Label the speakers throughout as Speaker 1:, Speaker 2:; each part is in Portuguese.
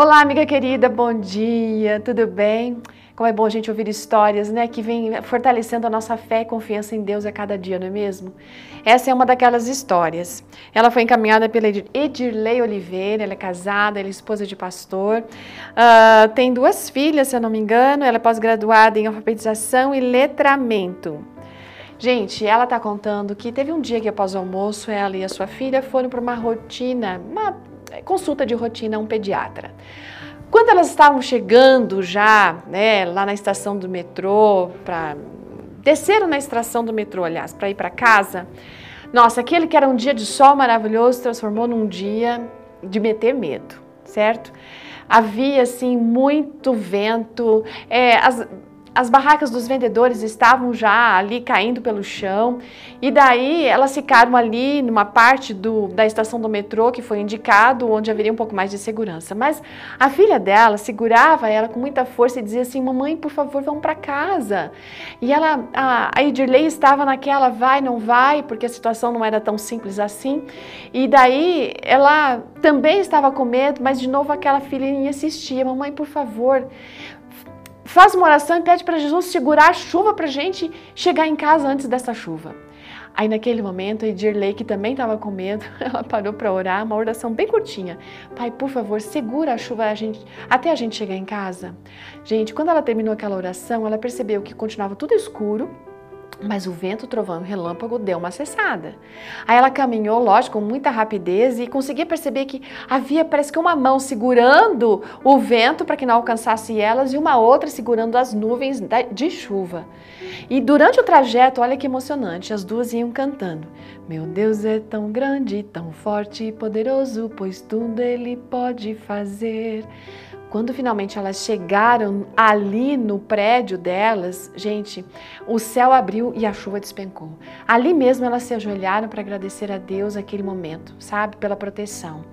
Speaker 1: Olá, amiga querida, bom dia, tudo bem? Como é bom a gente ouvir histórias, né, que vem fortalecendo a nossa fé e confiança em Deus a cada dia, não é mesmo? Essa é uma daquelas histórias. Ela foi encaminhada pela Edirley Oliveira, ela é casada, ela é esposa de pastor, uh, tem duas filhas, se eu não me engano, ela é pós-graduada em alfabetização e letramento. Gente, ela está contando que teve um dia que após o almoço, ela e a sua filha foram para uma rotina, uma consulta de rotina a um pediatra. Quando elas estavam chegando já, né, lá na estação do metrô, para desceram na estação do metrô, aliás, para ir para casa, nossa, aquele que era um dia de sol maravilhoso transformou num dia de meter medo, certo? Havia assim muito vento, é, as, as barracas dos vendedores estavam já ali caindo pelo chão, e daí elas ficaram ali numa parte do, da estação do metrô que foi indicado, onde haveria um pouco mais de segurança. Mas a filha dela segurava ela com muita força e dizia assim: Mamãe, por favor, vamos para casa. E ela, a, a Edirley estava naquela vai, não vai, porque a situação não era tão simples assim. E daí ela também estava com medo, mas de novo aquela filhinha insistia: Mamãe, por favor, faz uma oração e pede para Jesus segurar a chuva para a gente chegar em casa antes dessa chuva. Aí naquele momento, a Edirley, que também estava com medo, ela parou para orar, uma oração bem curtinha. Pai, por favor, segura a chuva a gente, até a gente chegar em casa. Gente, quando ela terminou aquela oração, ela percebeu que continuava tudo escuro, mas o vento, trovão e relâmpago deu uma cessada. Aí ela caminhou, lógico, com muita rapidez e conseguia perceber que havia, parece que uma mão segurando o vento para que não alcançasse elas e uma outra segurando as nuvens de chuva. E durante o trajeto, olha que emocionante, as duas iam cantando. Meu Deus é tão grande, tão forte e poderoso, pois tudo ele pode fazer. Quando finalmente elas chegaram ali no prédio delas, gente, o céu abriu e a chuva despencou. Ali mesmo elas se ajoelharam para agradecer a Deus aquele momento, sabe, pela proteção.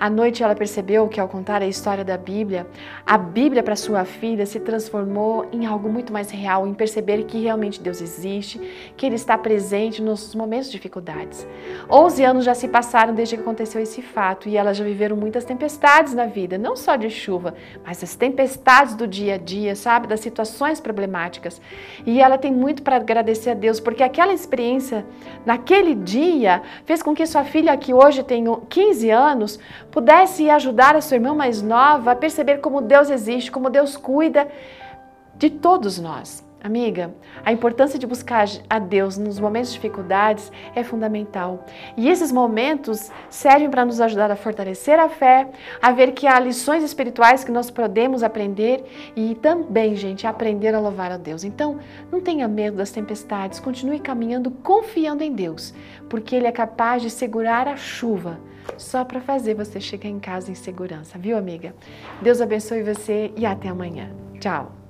Speaker 1: À noite ela percebeu que ao contar a história da Bíblia, a Bíblia para sua filha se transformou em algo muito mais real, em perceber que realmente Deus existe, que Ele está presente nos momentos de dificuldades. Onze anos já se passaram desde que aconteceu esse fato e elas já viveram muitas tempestades na vida, não só de chuva, mas as tempestades do dia a dia, sabe, das situações problemáticas. E ela tem muito para agradecer a Deus, porque aquela experiência naquele dia fez com que sua filha, que hoje tem 15 anos, pudesse ajudar a sua irmã mais nova a perceber como Deus existe, como Deus cuida de todos nós. Amiga, a importância de buscar a Deus nos momentos de dificuldades é fundamental. E esses momentos servem para nos ajudar a fortalecer a fé, a ver que há lições espirituais que nós podemos aprender e também, gente, aprender a louvar a Deus. Então, não tenha medo das tempestades, continue caminhando confiando em Deus, porque Ele é capaz de segurar a chuva só para fazer você chegar em casa em segurança, viu, amiga? Deus abençoe você e até amanhã. Tchau!